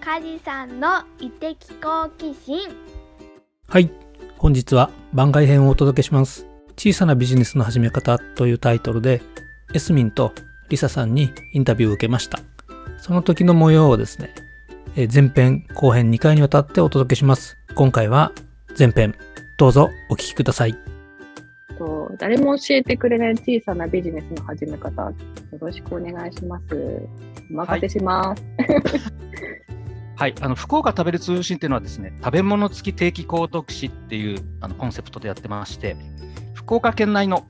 梶さんの異的好奇心はい。本日は番外編をお届けします。小さなビジネスの始め方というタイトルで、エスミンとリサさんにインタビューを受けました。その時の模様をですね、えー前編後編2回にわたってお届けします。今回は前編、どうぞお聞きください。と誰も教えてくれない小さなビジネスの始め方、よろしくお願いします。お任せします。はい、はいあの福岡食べる通信っていうのはですね、食べ物付き定期購読誌っていうあのコンセプトでやってまして、福岡県内の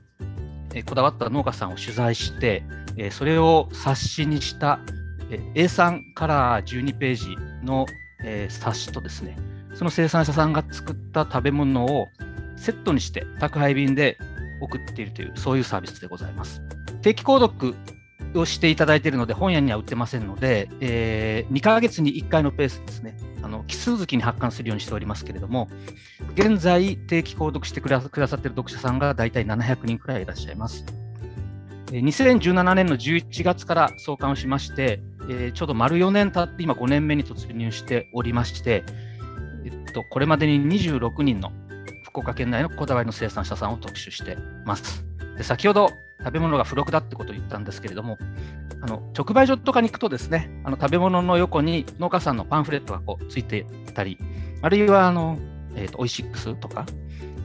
えこだわった農家さんを取材して、えそれを冊子にしたえ A3 カラー12ページの、え冊子とですね、その生産者さんが作った食べ物をセットにして宅配便で送っているという、そういうサービスでございます。定期購読をしていただいているので、本屋には売ってませんので、え2ヶ月に1回のペースですね、あの奇数月に発刊するようにしておりますけれども、現在、定期購読してくださっている読者さんが大体700人くらいいらっしゃいます。えー2017年の11月から創刊をしまして、えーちょうど丸4年経って、今5年目に突入しておりまして、えっと、これまでに26人の福岡県内のこだわりの生産者さんを特集してます。で先ほど食べ物が付録だってことを言ったんですけれども、あの直売所とかに行くとですね、あの食べ物の横に農家さんのパンフレットがこうついていたり、あるいはあの、えーとオイシックスとか、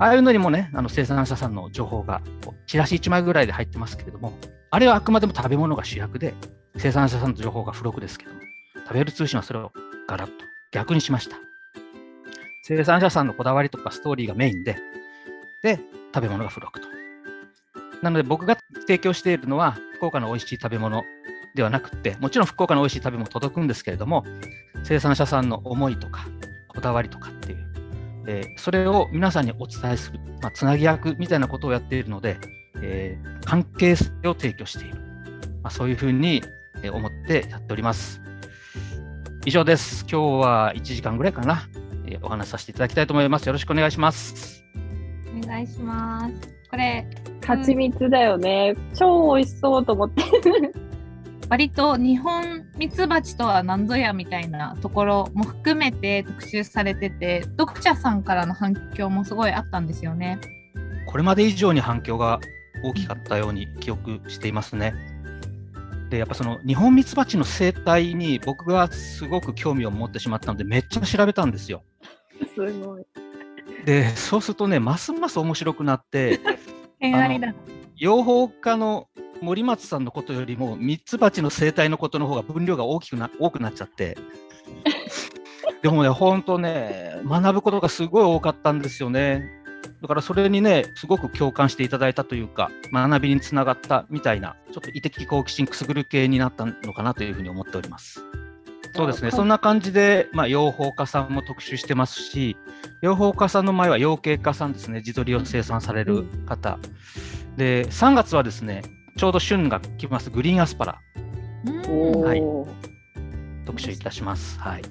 ああいうのにもね、あの生産者さんの情報がこうチラシ1枚ぐらいで入ってますけれども、あれはあくまでも食べ物が主役で、生産者さんの情報が付録ですけども、食べる通信はそれをガラッと逆にしました。生産者さんのこだわりとかストーリーがメインで、で、食べ物が付録と。なので僕が提供しているのは、福岡の美味しい食べ物ではなくて、もちろん福岡の美味しい食べ物届くんですけれども、生産者さんの思いとか、こだわりとかっていう、えーそれを皆さんにお伝えする、まあ、つなぎ役みたいなことをやっているので、えー関係性を提供している、まあ、そういうふうに思ってやっております。以上です。今日は1時間ぐらいかな、えーお話しさせていただきたいと思います。よろしくお願いします。お願いします。これ、蜂蜜だよね。超美味しそうと思って。割と日本ミツバチとは何ぞやみたいなところも含めて特集されてて、読者さんからの反響もすごいあったんですよね。これまで以上に反響が大きかったように記憶していますね。で、やっぱその日本ミツバチの生態に僕がすごく興味を持ってしまったので、めっちゃ調べたんですよ。すごい。で、そうするとね、ますます面白くなって、恋愛だ。養蜂家の森松さんのことよりも、ミツバチの生態のことの方が分量が大きくな多くなっちゃって、でもね、本当ね、学ぶことがすごい多かったんですよね。だからそれにね、すごく共感していただいたというか、学びにつながったみたいな、ちょっと異的好奇心くすぐる系になったのかなというふうに思っております。そうですね、そんな感じで、まあ、養蜂家さんも特集してますし、養蜂家さんの前は養鶏家さんですね、地鶏を生産される方。で、3月はですね、ちょうど旬が来ます、グリーンアスパラ、はい。お、特集いたします。はい。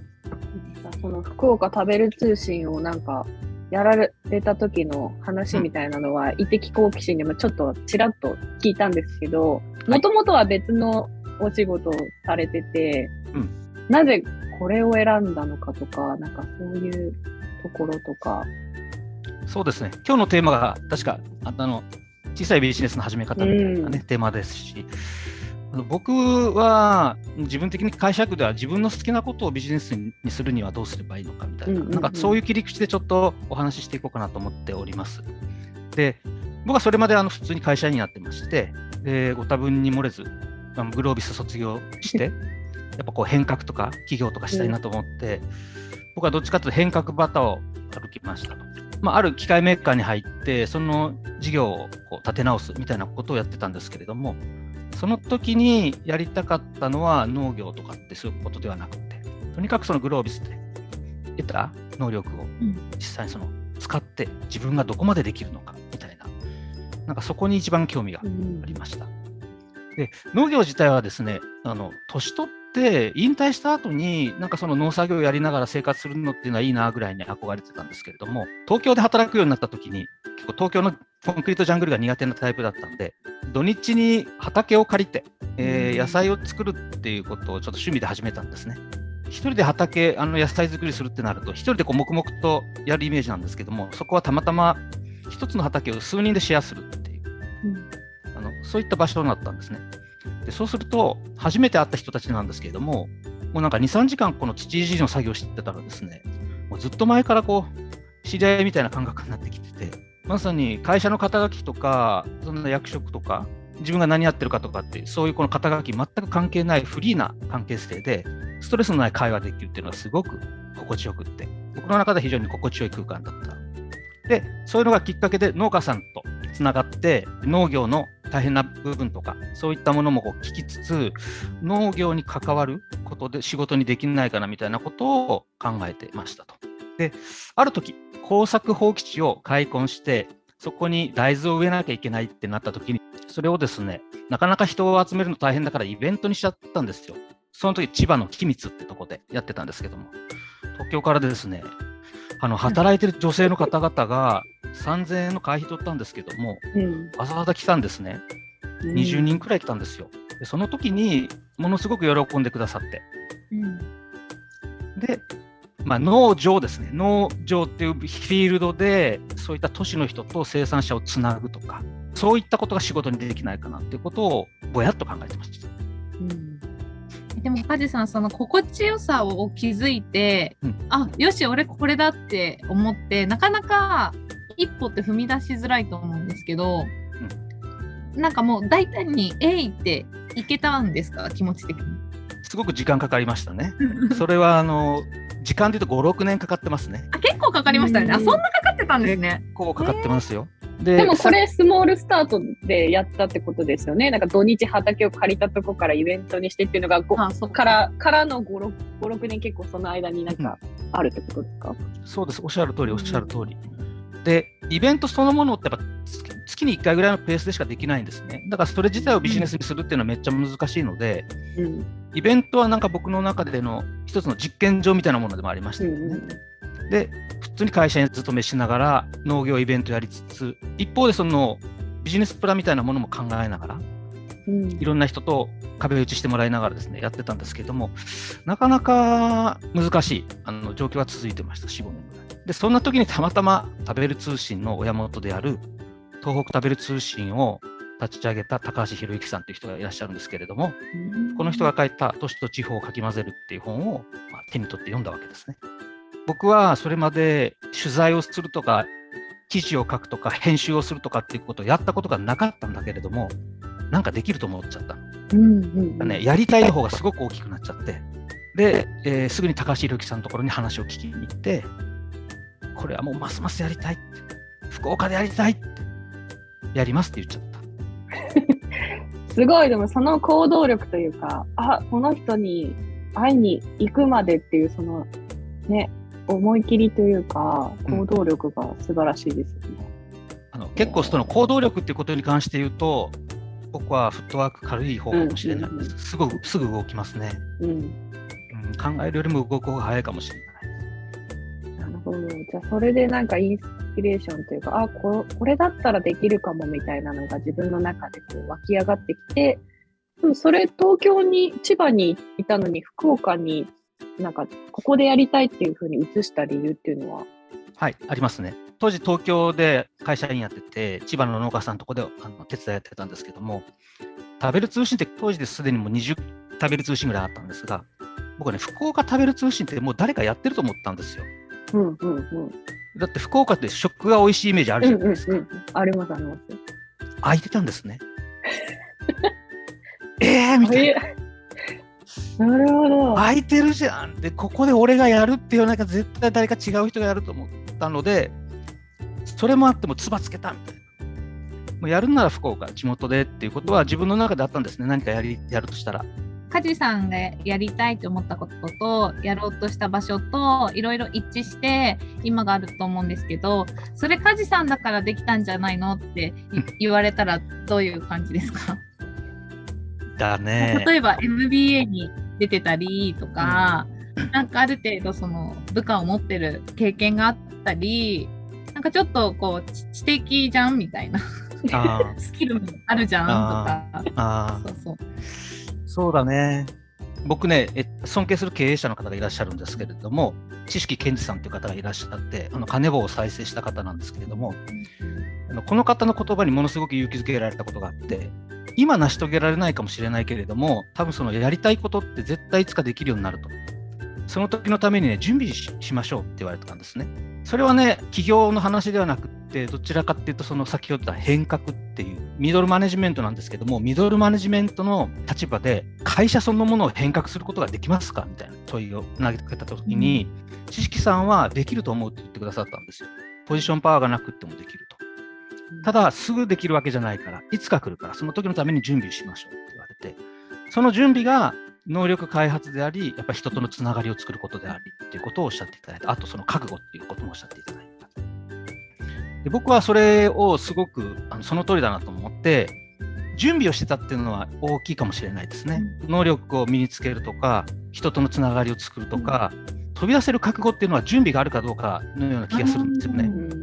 その福岡食べる通信をなんかやられた時の話みたいなのは、異的好奇心でもちょっとちらっと聞いたんですけど、もともとは別のお仕事をされてて、うんなぜこれを選んだのかとか、なんかそういうところとか。そうですね、今日のテーマが確か、あの小さいビジネスの始め方みたいなね、テーマですし、あの僕は自分的に解釈では自分の好きなことをビジネスにするにはどうすればいいのかみたいな、うんうんうんなんかそういう切り口でちょっとお話ししていこうかなと思っております。で、僕はそれまであの普通に会社員やってまして、でご多分に漏れず、グロービス卒業して、やっぱこう変革とか企業とかしたいなと思って、僕はどっちかというと変革バターを歩きましたと。まあ、ある機械メーカーに入って、その事業をこう立て直すみたいなことをやってたんですけれども、その時にやりたかったのは農業とかってそういうことではなくて、とにかくそのグロービスで得た能力をうん実際にその使って自分がどこまでできるのかみたいな、なんかそこに一番興味がありました。で農業自体はですね、あの年取って引退した後に、なんかその農作業をやりながら生活するのっていうのはいいなぐらいに憧れてたんですけれども、東京で働くようになった時に、結構東京のコンクリートジャングルが苦手なタイプだったんで、土日に畑を借りて、えー野菜を作るっていうことをちょっと趣味で始めたんですね。一一人で畑、あの野菜作りするってなると、一人でこう黙々とやるイメージなんですけども、そこはたまたま一つの畑を数人でシェアするっていう、あのそういった場所になったんですね。でそうすると、初めて会った人たちなんですけれども、もうなんか2、3時間この土いじりの作業してたらですね、もうずっと前からこう、知り合いみたいな感覚になってきてて、まさに会社の肩書きとか、そんな役職とか、自分が何やってるかとかって、そういうこの肩書き全く関係ないフリーな関係性で、ストレスのない会話できるっていうのがすごく心地よくって、僕の中で非常に心地よい空間だった。で、そういうのがきっかけで農家さんとつながって、農業の大変な部分とか、そういったものもこう聞きつつ、農業に関わることで仕事にできないかなみたいなことを考えてましたと。で、ある時、耕作放棄地を開墾して、そこに大豆を植えなきゃいけないってなった時に、それをですね、なかなか人を集めるの大変だからイベントにしちゃったんですよ。その時、千葉の君津ってとこでやってたんですけども、東京からですね、あの働いてる女性の方々が3000円の会費取ったんですけども、うんわざわざ来たんですね。20人くらい来たんですよ。でその時にものすごく喜んでくださって。で、まあ、農場ですね。農場っていうフィールドで、そういった都市の人と生産者をつなぐとか、そういったことが仕事にできないかなっていうことをぼやっと考えてました。うんでも梶さんその心地よさを気づいて、うんあよし俺これだって思ってなかなか一歩って踏み出しづらいと思うんですけど、なんかもう大胆に「えい!」っていけたんですか？気持ち的に。すごく時間かかりましたね。それは、あの、時間で言うと5、6年かかってますね。あ結構かかりましたね。あうんそんなかかってたんですね。結構かかってますよ。ででもこれスモールスタートでやったってことですよね。なんか土日畑を借りたとこからイベントにしてっていうのがごあそっからからの5、6 5 6年結構その間になんかあるってことですか、そうです、おっしゃる通り、おっしゃる通り。で、イベントそのものってやっぱ月月に1回ぐらいのペースでしかできないんですね。だからそれ自体をビジネスにするっていうのはめっちゃ難しいので、うん。イベントはなんか僕の中での一つの実験場みたいなものでもありましうたんうんで、普通に会社に勤めしながら農業イベントやりつつ、一方でそのビジネスプランみたいなものも考えながら、うんいろんな人と壁打ちしてもらいながらですね、やってたんですけども、なかなか難しいあの状況が続いてました、4、5年ぐらい。で、そんな時にたまたま食べる通信の親元である東北食べる通信を立ち上げた高橋博之さんという人がいらっしゃるんですけれども、この人が書いた都市と地方をかき混ぜるっていう本を、まあ、手に取って読んだわけですね。僕はそれまで取材をするとか、記事を書くとか、編集をするとかっていうことをやったことがなかったんだけれども、なんかできると思っちゃった。うんうんうん。ね、やりたい方がすごく大きくなっちゃって、で、えーすぐに高橋宏樹さんのところに話を聞きに行って、これはもうますますやりたいって、福岡でやりたいって、やりますって言っちゃった。すごい、でもその行動力というか、あ、この人に会いに行くまでっていう、その、ね、思い切りというか、うん行動力が素晴らしいですよね。あの結構その行動力っていうことに関して言うと、僕はフットワーク軽い方かもしれないうんうんうんです。すぐすぐ動きますね、うん。うん。考えるよりも動く方が早いかもしれない。なるほど。じゃあ、それでなんかインスピレーションというか、あ、ここれだったらできるかもみたいなのが自分の中でこう湧き上がってきて、でもそれ東京に、千葉にいたのに福岡になんかここでやりたいっていうふうに移した理由っていうのは、はい、ありますね。当時、東京で会社員やってて、千葉の農家さんのとこであの手伝いやってたんですけども、食べる通信って当時ですでにもう20食べる通信ぐらいあったんですが、僕はね、福岡食べる通信ってもう誰かやってると思ったんですよ。うんうんうん。だって福岡って食が美味しいイメージあるうんうんじゃないですか。うん。ありますあります。空いてたんですね。えーみたいな。なるほど。空いてるじゃん。で、ここで俺がやるっていうなんか絶対誰か違う人がやると思ったので、それもあってもつばつけたみたいな。もうやるなら福岡、地元でっていうことは自分の中であったんですね。何かやりやるとしたら。梶さんがやりたいと思ったこととやろうとした場所といろいろ一致して今があると思うんですけどそれ梶さんだからできたんじゃないのって言われたらどういう感じですか？だね。例えば MBA に出てたりとか、なんかある程度その部下を持ってる経験があったりなんかちょっとこう知知的じゃんみたいな。スキルもあるじゃんとか。そうそう。そうだね。僕ねえ、尊敬する経営者の方がいらっしゃるんですけれども、知識健二さんという方がいらっしゃって、あの金棒を再生した方なんですけれども、あのこの方の言葉にものすごく勇気づけられたことがあって、今成し遂げられないかもしれないけれども、多分そのやりたいことって絶対いつかできるようになると。その時のためにね、準備しましょうって言われてたんですね。それはね、企業の話ではなくて、どちらかっていうと、その先ほど言った変革っていう、ミドルマネジメントなんですけども、ミドルマネジメントの立場で、会社そのものを変革することができますかみたいな問いを投げかけたときに、うん、知識さんはできると思うって言ってくださったんですよ。ポジションパワーがなくてもできると。ただ、すぐできるわけじゃないから、いつか来るから、その時のために準備しましょうって言われて、その準備が能力開発であり、やっぱり人とのつながりを作ることでありっていうことをおっしゃっていただいた。あとその覚悟っていうこともおっしゃっていただいた。で僕はそれをすごくあのその通りだなと思って、準備をしてたっていうのは大きいかもしれないですね。能力を身につけるとか、人とのつながりを作るとか、飛び出せる覚悟っていうのは準備があるかどうかのような気がするんですよね。うん、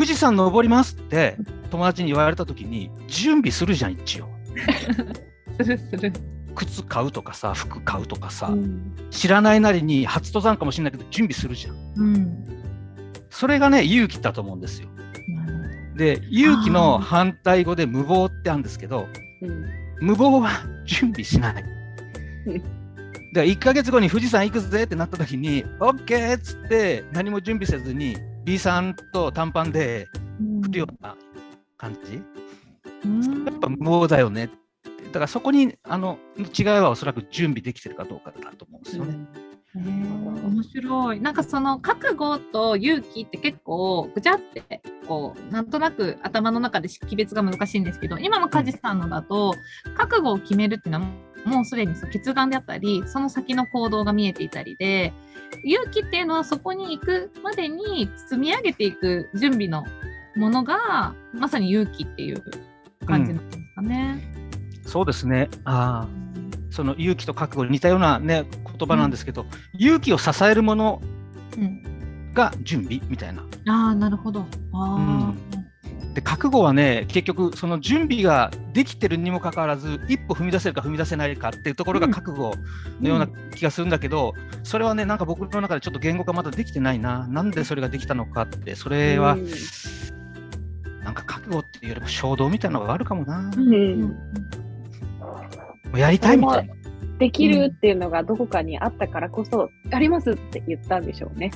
富士山登りますって友達に言われた時に準備するじゃん一応。するする。靴買うとかさ服買うとかさ、うん、知らないなりに初登山かもしれないけど準備するじゃん、うん、それがね勇気だと思うんですよ、うん、で勇気の反対語で無謀ってあるんですけど、無謀は 準備しない。で1か月後に富士山行くぜってなった時に OK っつって何も準備せずに B さんと短パンで来るような感じ、やっぱ無謀だよねだからそこにあの違いはおそらく準備できてるかどうかだと思うんですよね。面白い。なんかその覚悟と勇気って結構ぐちゃってこうなんとなく頭の中で識別が難しいんですけど今の梶さんのだと覚悟を決めるっていうのはもうすでに決断であったりその先の行動が見えていたりで勇気っていうのはそこに行くまでに積み上げていく準備のものがまさに勇気っていう感じなんですかね。うんそうですね。あその勇気と覚悟似たような、ね、言葉なんですけど、うん、勇気を支えるものが準備みたいな。ああなるほど。あうん、で覚悟はね結局その準備ができてるにもかかわらず一歩踏み出せるか踏み出せないかっていうところが覚悟のような気がするんだけど、うん、それはねなんか僕の中でちょっと言語化まだできてないななんでそれができたのかってそれは、なんか覚悟っていうよりも衝動みたいなのがあるかもな。うんやりたいみたいな。できるっていうのがどこかにあったからこそ、やりますって言ったんでしょうね。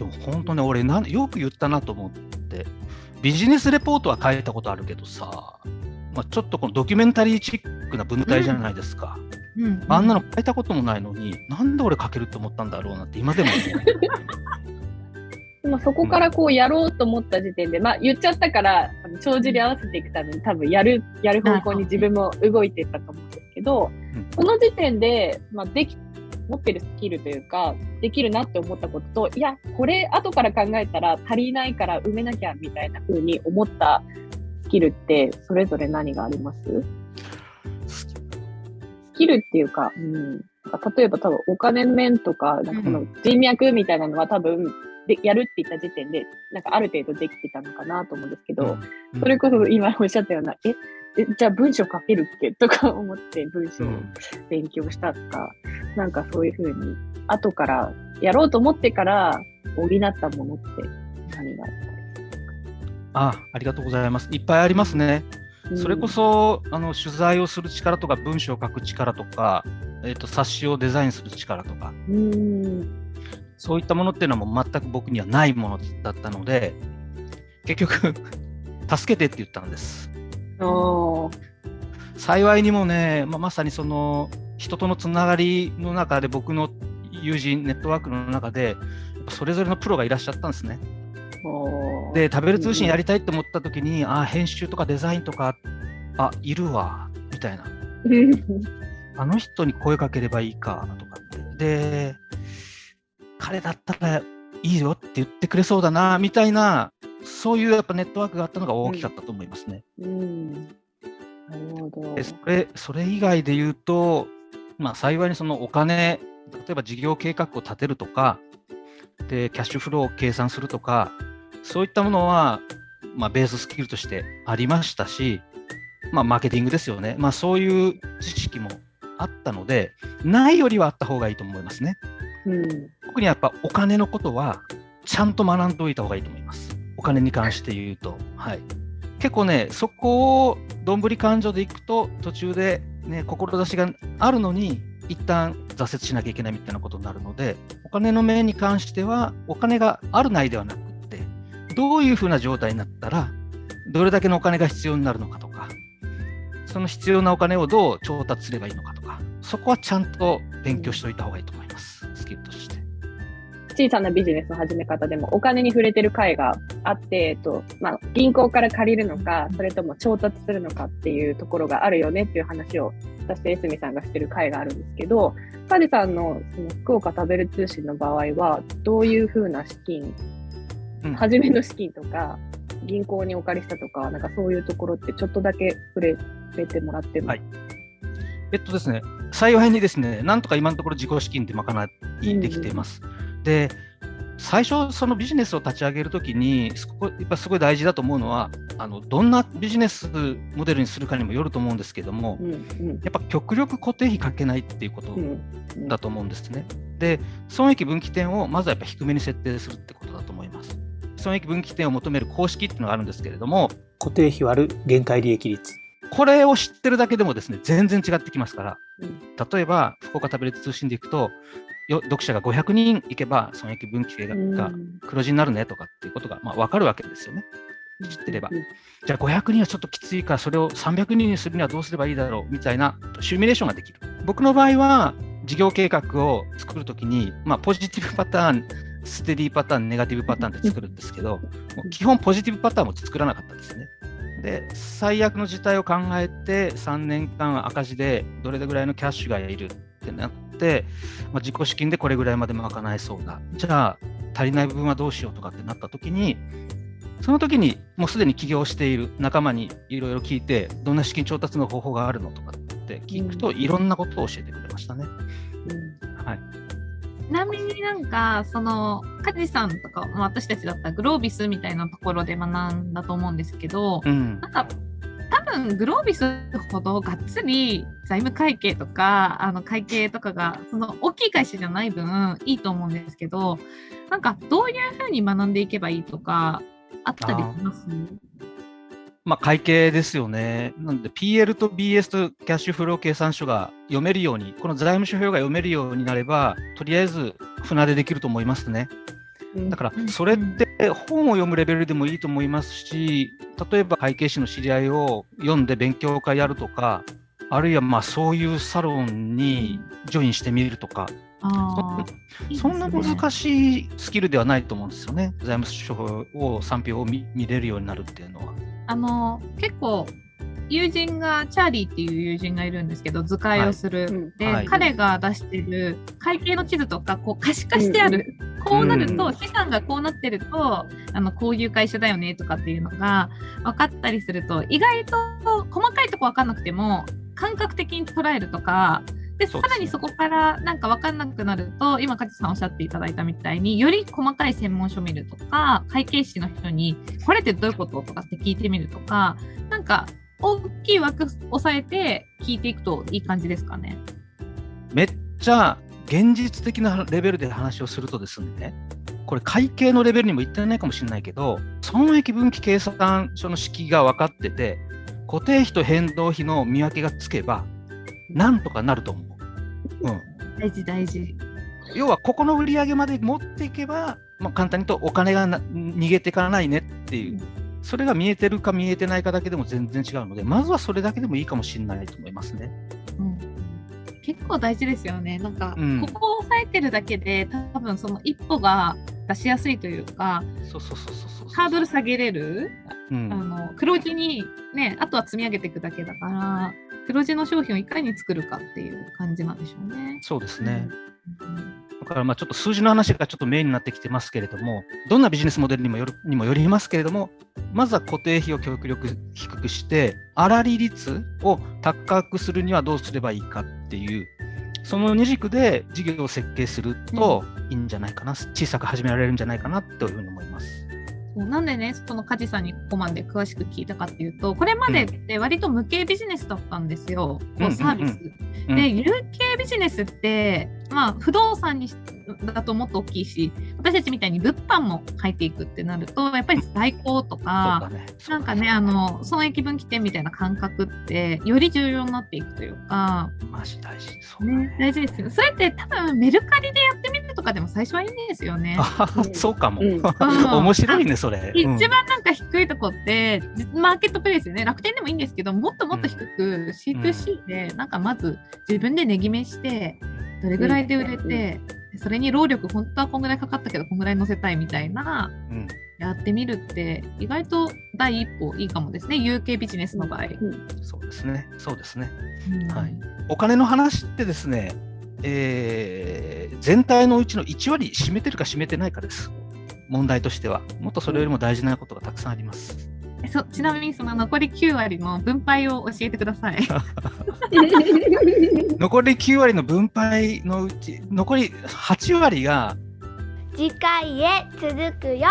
でも本当ね、俺なん、よく言ったなと思って、ビジネスレポートは書いたことあるけどさ、まあ、ちょっとこのドキュメンタリーチックな文体じゃないですか。うん。うん、あんなの書いたこともないのに、なんで俺書けると思ったんだろうなって今でも思う。まあ、そこからこうやろうと思った時点で、まあ言っちゃったから、帳尻合わせていくために多分やる、やる方向に自分も動いていったと思うんですけど、その時点で、まあでき、持ってるスキルというか、できるなって思ったことと、いや、これ後から考えたら足りないから埋めなきゃみたいな風に思ったスキルって、それぞれ何があります？スキルっていうか、うん、例えば多分お金面とか、なんかこの人脈みたいなのは多分でやるって言った時点で、なんかある程度できてたのかなと思うんですけど、うん、それこそ今おっしゃったような、え、えじゃあ文章書けるっけ？とか思って文章を勉強したとか、うん、なんかそういうふうに、後からやろうと思ってから補ったものって何があったあありがとうございます。いっぱいありますね。うん、それこそあの取材をする力とか文章を書く力とか、えーと、冊子をデザインする力とか、うんそういったものっていうのも全く僕にはないものだったので、結局 助けてって言ったんです。幸いにもね、まあ、まさにその人とのつながりの中で僕の友人ネットワークの中でそれぞれのプロがいらっしゃったんですね。で食べる通信やりたいって思った時に、ああ編集とかデザインとかあいるわみたいな。あの人に声かければいいかとかで彼だったらいいよって言ってくれそうだなみたいなそういうやっぱネットワークがあったのが大きかったと思いますね。うん、なるほどそれそれ以外で言うと、まあ、幸いにそのお金例えば事業計画を立てるとかでキャッシュフローを計算するとかそういったものは、まあ、ベーススキルとしてありましたしまあ、マーケティングですよね、まあ、そういう知識もあったので、ないよりはあった方がいいと思いますね。うん。特にやっぱお金のことは、ちゃんと学んでおいた方がいいと思います。お金に関して言うと。はい、結構ね、そこをどんぶり勘定でいくと、途中で、ね、志があるのに、一旦挫折しなきゃいけないみたいなことになるので、お金の面に関しては、お金があるないではなくって、どういうふうな状態になったら、どれだけのお金が必要になるのかとか、その必要なお金をどう調達すればいいのかとか、そこはちゃんと勉強しておいた方がいいと小さなビジネスの始め方でもお金に触れてる回があって、えっとまあ、銀行から借りるのか、それとも調達するのかっていうところがあるよねっていう話を私と江角さんがしてる回があるんですけど、カジさんのその福岡食べる通信の場合は、どういうふうな資金、うん。初めの資金とか、銀行にお借りしたとか、なんかそういうところってちょっとだけ触れ触れてもらっても、はい。えっとですね、幸いにですね、なんとか今のところ自己資金で賄いできています。で、最初、そのビジネスを立ち上げるときに、すごいやっぱすごい大事だと思うのはあの、どんなビジネスモデルにするかにもよると思うんですけども、うんうんやっぱ極力固定費かけないっていうことだと思うんですね。で、損益分岐点をまずはやっぱ低めに設定するってことだと思います。損益分岐点を求める公式っていうのがあるんですけれども、固定費割る限界利益率。これを知ってるだけでもですね、全然違ってきますから、うん例えば、福岡タブレット通信でいくと、よ読者が500人いけば、損益分岐点がが黒字になるねとかっていうことが、まあ、分かるわけですよね。知ってればうんじゃあ500人はちょっときついから、それを300人にするにはどうすればいいだろうみたいなシミュレーションができる。僕の場合は、事業計画を作るときに、まあ、ポジティブパターン、ステディパターン、ネガティブパターンで作るんですけど、基本ポジティブパターンも作らなかったですね。で、最悪の事態を考えて、3年間赤字でどれぐらいのキャッシュがいるってなって、まあ、自己資金でこれぐらいまで賄えそうだ。じゃあ、足りない部分はどうしようとかってなったときに、その時にもうすでに起業している仲間にいろいろ聞いて、どんな資金調達の方法があるのとかって聞くと、うんいろんなことを教えてくれましたね。うんはい。ちなみになんかその梶さんとか、まあ、私たちだったらグロービスみたいなところで学んだと思うんですけど、うんな。んか多分グロービスほどがっつり財務会計とかあの会計とかがその大きい会社じゃない分いいと思うんですけどなんかどういうふうに学んでいけばいいとかあったりします？まあ、会計ですよね。なので、PL と BS とキャッシュフロー計算書が読めるように、この財務諸表が読めるようになれば、とりあえず船出できると思いますね。だからうん、それって本を読むレベルでもいいと思いますし、例えば会計士の知り合いを読んで勉強会やるとか、あるいはまあそういうサロンにジョインしてみるとか、そんな難いしいスキルではないと思うんですよね。財務諸表を、産票を見見れるようになるっていうのは。あの結構友人がチャーリーっていう友人がいるんですけど図解をする、うん。で、はい。彼が出してる会計の地図とかこう可視化してある、こうなると、うん資産がこうなってるとあのこういう会社だよねとかっていうのが分かったりすると意外と細かいとこ分かんなくても感覚的に捉えるとかでさらにそこからなんか分かんなくなると今梶さんおっしゃっていただいたみたいにより細かい専門書見るとか会計士の人にこれってどういうこととかって聞いてみるとかなんか大きい枠押さえて聞いていくといい感じですかね。めっちゃ現実的なレベルで話をするとですね、これ会計のレベルにもいってないかもしれないけど、損益分岐計算書の式が分かってて、固定費と変動費の見分けがつけば、なんとかなると思う。うん、大事大事。要は、ここの売り上げまで持っていけば、まあ、簡単に言うとお金がな逃げていかないねっていう、それが見えてるか見えてないかだけでも全然違うので、まずはそれだけでもいいかもしれないと思いますね。うん結構大事ですよね。なんか、うんここを押さえてるだけで、多分その一歩が出しやすいというか、そうそうそうそうそう。ハードル下げれる、うんあの黒字にね、あとは積み上げていくだけだから、黒字の商品をいかに作るかっていう感じなんでしょうね。そうですね。うんだからまあちょっと数字の話がちょっとメインになってきてますけれども、どんなビジネスモデルにもよるにもよりますけれども、まずは固定費を極力低くして、粗利率を高くするにはどうすればいいかっていう、その二軸で事業を設計するといいんじゃないかな、小さく始められるんじゃないかなというふうに思います。なんでね、その梶さんにここまで詳しく聞いたかっていうと、これまでって割と無形ビジネスだったんですよ、うんサービス。うんで、有形ビジネスって、まあ、不動産にしだともっと大きいし、私たちみたいに物販も入っていくってなると、やっぱり在庫とか、だね。なんかね、あの、損益分岐点みたいな感覚って、より重要になっていくというか、マジ大事。そうだねね。、大事ですよ。それって多分メルカリでやってみるとかでも最初はいいんですよね。あそうかも。うんうん 面白いね、それ。一うん番なんか低いとこって、じマーケットプレイスね、楽天でもいいんですけど、もっともっと低く C2C で、なんかまず自分で値決めして、どれぐらいで売れて、それに労力、本当はこんぐらいかかったけど、こんぐらい乗せたいみたいな、うんやってみるって、意外と第一歩いいかもですね、有形ビジネスの場合。そうですね。そうですね。うんはいお金の話ってですね、えー全体のうちの1割占めてるか占めてないかです。問題としては。もっとそれよりも大事なことがたくさんあります。えそちなみにその残り9割の分配を教えてください。残り9割の分配のうち、残り8割が次回へ続くよ